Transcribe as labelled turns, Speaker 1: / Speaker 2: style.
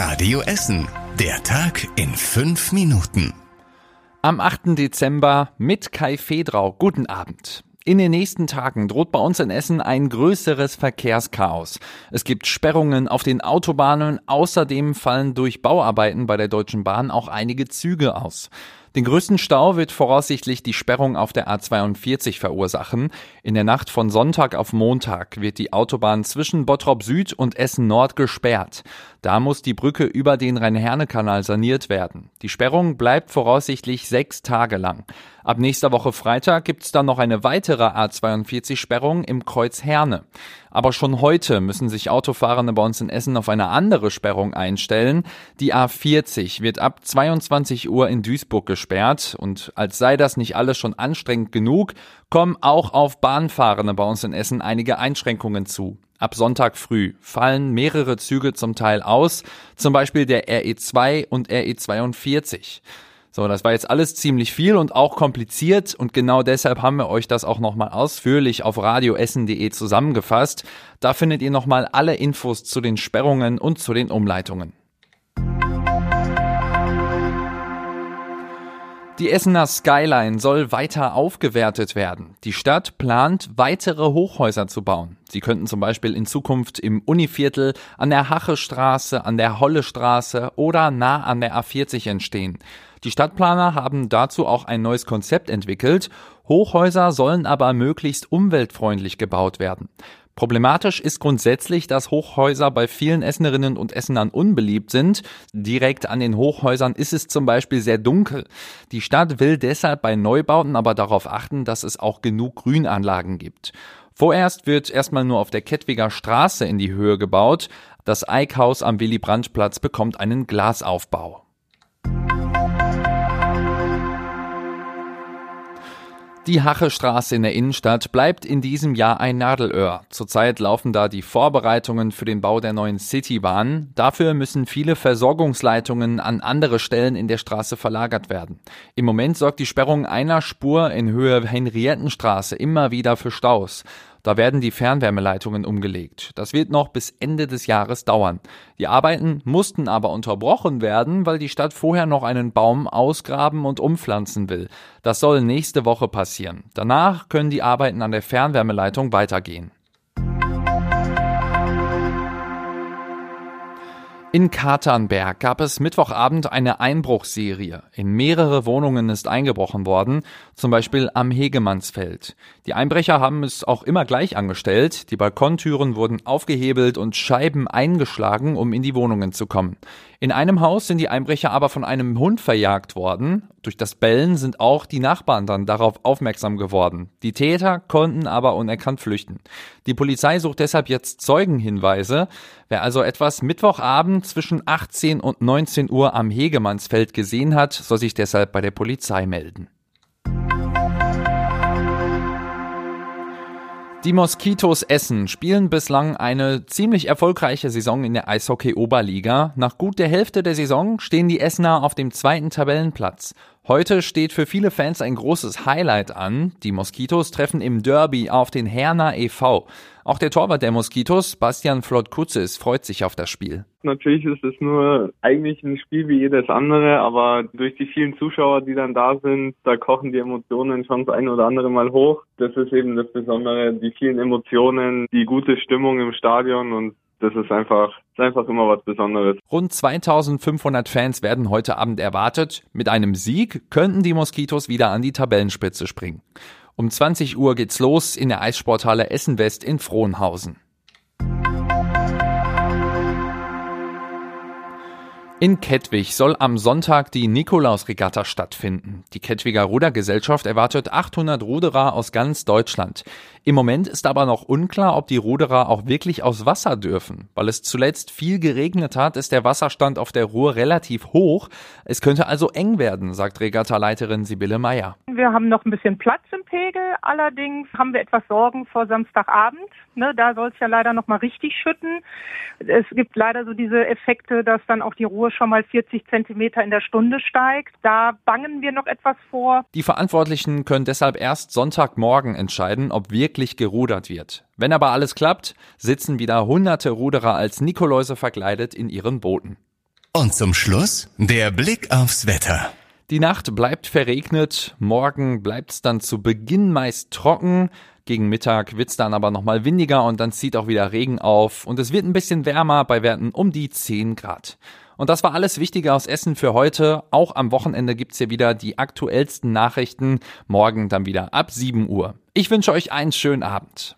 Speaker 1: Radio Essen. Der Tag in fünf Minuten.
Speaker 2: Am 8. Dezember mit Kai Fedrau. Guten Abend. In den nächsten Tagen droht bei uns in Essen ein größeres Verkehrschaos. Es gibt Sperrungen auf den Autobahnen. Außerdem fallen durch Bauarbeiten bei der Deutschen Bahn auch einige Züge aus. Den größten Stau wird voraussichtlich die Sperrung auf der A42 verursachen. In der Nacht von Sonntag auf Montag wird die Autobahn zwischen Bottrop Süd und Essen Nord gesperrt. Da muss die Brücke über den Rhein-Herne-Kanal saniert werden. Die Sperrung bleibt voraussichtlich sechs Tage lang. Ab nächster Woche Freitag gibt's dann noch eine weitere A42-Sperrung im Kreuz Herne. Aber schon heute müssen sich Autofahrende bei uns in Essen auf eine andere Sperrung einstellen. Die A40 wird ab 22 Uhr in Duisburg gesperrt und als sei das nicht alles schon anstrengend genug, kommen auch auf Bahnfahrende bei uns in Essen einige Einschränkungen zu. Ab Sonntag früh fallen mehrere Züge zum Teil aus, zum Beispiel der RE2 und RE42. So, das war jetzt alles ziemlich viel und auch kompliziert und genau deshalb haben wir euch das auch nochmal ausführlich auf radioessen.de zusammengefasst. Da findet ihr nochmal alle Infos zu den Sperrungen und zu den Umleitungen. Die Essener Skyline soll weiter aufgewertet werden. Die Stadt plant, weitere Hochhäuser zu bauen. Sie könnten zum Beispiel in Zukunft im Univiertel, an der Hachestraße, an der Hollestraße oder nah an der A40 entstehen. Die Stadtplaner haben dazu auch ein neues Konzept entwickelt. Hochhäuser sollen aber möglichst umweltfreundlich gebaut werden. Problematisch ist grundsätzlich, dass Hochhäuser bei vielen Essenerinnen und Essenern unbeliebt sind. Direkt an den Hochhäusern ist es zum Beispiel sehr dunkel. Die Stadt will deshalb bei Neubauten aber darauf achten, dass es auch genug Grünanlagen gibt. Vorerst wird erstmal nur auf der Kettwiger Straße in die Höhe gebaut. Das Eickhaus am Willy-Brandt-Platz bekommt einen Glasaufbau. Die Hachestraße in der Innenstadt bleibt in diesem Jahr ein Nadelöhr. Zurzeit laufen da die Vorbereitungen für den Bau der neuen Citybahn. Dafür müssen viele Versorgungsleitungen an andere Stellen in der Straße verlagert werden. Im Moment sorgt die Sperrung einer Spur in Höhe Henriettenstraße immer wieder für Staus. Da werden die Fernwärmeleitungen umgelegt. Das wird noch bis Ende des Jahres dauern. Die Arbeiten mussten aber unterbrochen werden, weil die Stadt vorher noch einen Baum ausgraben und umpflanzen will. Das soll nächste Woche passieren. Danach können die Arbeiten an der Fernwärmeleitung weitergehen. In Katernberg gab es Mittwochabend eine Einbruchserie. In mehrere Wohnungen ist eingebrochen worden, zum Beispiel am Hegemannsfeld. Die Einbrecher haben es auch immer gleich angestellt. Die Balkontüren wurden aufgehebelt und Scheiben eingeschlagen, um in die Wohnungen zu kommen. In einem Haus sind die Einbrecher aber von einem Hund verjagt worden. Durch das Bellen sind auch die Nachbarn dann darauf aufmerksam geworden. Die Täter konnten aber unerkannt flüchten. Die Polizei sucht deshalb jetzt Zeugenhinweise. Wer also etwas Mittwochabend zwischen 18 und 19 Uhr am Hegemannsfeld gesehen hat, soll sich deshalb bei der Polizei melden. Die Moskitos Essen spielen bislang eine ziemlich erfolgreiche Saison in der Eishockey-Oberliga. Nach gut der Hälfte der Saison stehen die Essener auf dem zweiten Tabellenplatz. Heute steht für viele Fans ein großes Highlight an. Die Moskitos treffen im Derby auf den Herner e.V. Auch der Torwart der Moskitos, Bastian Flott-Kutzes, freut sich auf das Spiel.
Speaker 3: Natürlich ist es nur eigentlich ein Spiel wie jedes andere, aber durch die vielen Zuschauer, die dann da sind, da kochen die Emotionen schon das eine oder andere Mal hoch. Das ist eben das Besondere, die vielen Emotionen, die gute Stimmung im Stadion und das ist einfach, ist einfach immer was Besonderes.
Speaker 2: Rund 2500 Fans werden heute Abend erwartet. Mit einem Sieg könnten die Moskitos wieder an die Tabellenspitze springen. Um 20 Uhr geht's los in der Eissporthalle Essen West in Frohnhausen. In Kettwig soll am Sonntag die Nikolausregatta stattfinden. Die Kettwiger Rudergesellschaft erwartet 800 Ruderer aus ganz Deutschland. Im Moment ist aber noch unklar, ob die Ruderer auch wirklich aus Wasser dürfen. Weil es zuletzt viel geregnet hat, ist der Wasserstand auf der Ruhr relativ hoch. Es könnte also eng werden, sagt Regattaleiterin Sibylle Meyer.
Speaker 4: Wir haben noch ein bisschen Platz im Pegel, allerdings haben wir etwas Sorgen vor Samstagabend. Ne, da soll es ja leider noch mal richtig schütten. Es gibt leider so diese Effekte, dass dann auch die Ruhr schon mal 40 Zentimeter in der Stunde steigt. Da bangen wir noch etwas vor.
Speaker 2: Die Verantwortlichen können deshalb erst Sonntagmorgen entscheiden, ob wirklich gerudert wird. Wenn aber alles klappt, sitzen wieder hunderte Ruderer als Nikoläuse verkleidet in ihren Booten.
Speaker 1: Und zum Schluss der Blick aufs Wetter.
Speaker 2: Die Nacht bleibt verregnet, morgen bleibt's dann zu Beginn meist trocken, gegen Mittag wird's dann aber nochmal windiger und dann zieht auch wieder Regen auf und es wird ein bisschen wärmer bei Werten um die 10 Grad. Und das war alles Wichtige aus Essen für heute. Auch am Wochenende gibt's hier wieder die aktuellsten Nachrichten. Morgen dann wieder ab 7 Uhr. Ich wünsche euch einen schönen Abend.